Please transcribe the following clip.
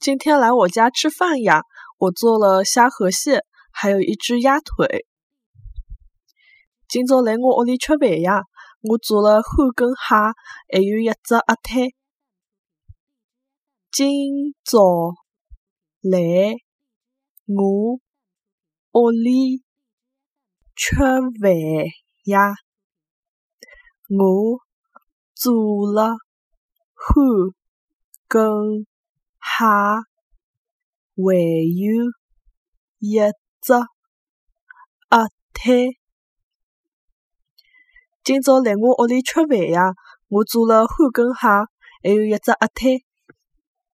今天来我家吃饭呀？我做了虾河蟹，还有一只鸭腿。今朝来我屋里吃饭呀？我做了干根蟹，还有一只鸭腿。今朝来我屋里吃饭呀？我做了干根蟹，还有一只鸭腿。今朝来我屋里吃饭呀？我做了半根蟹，还有一只鸭腿。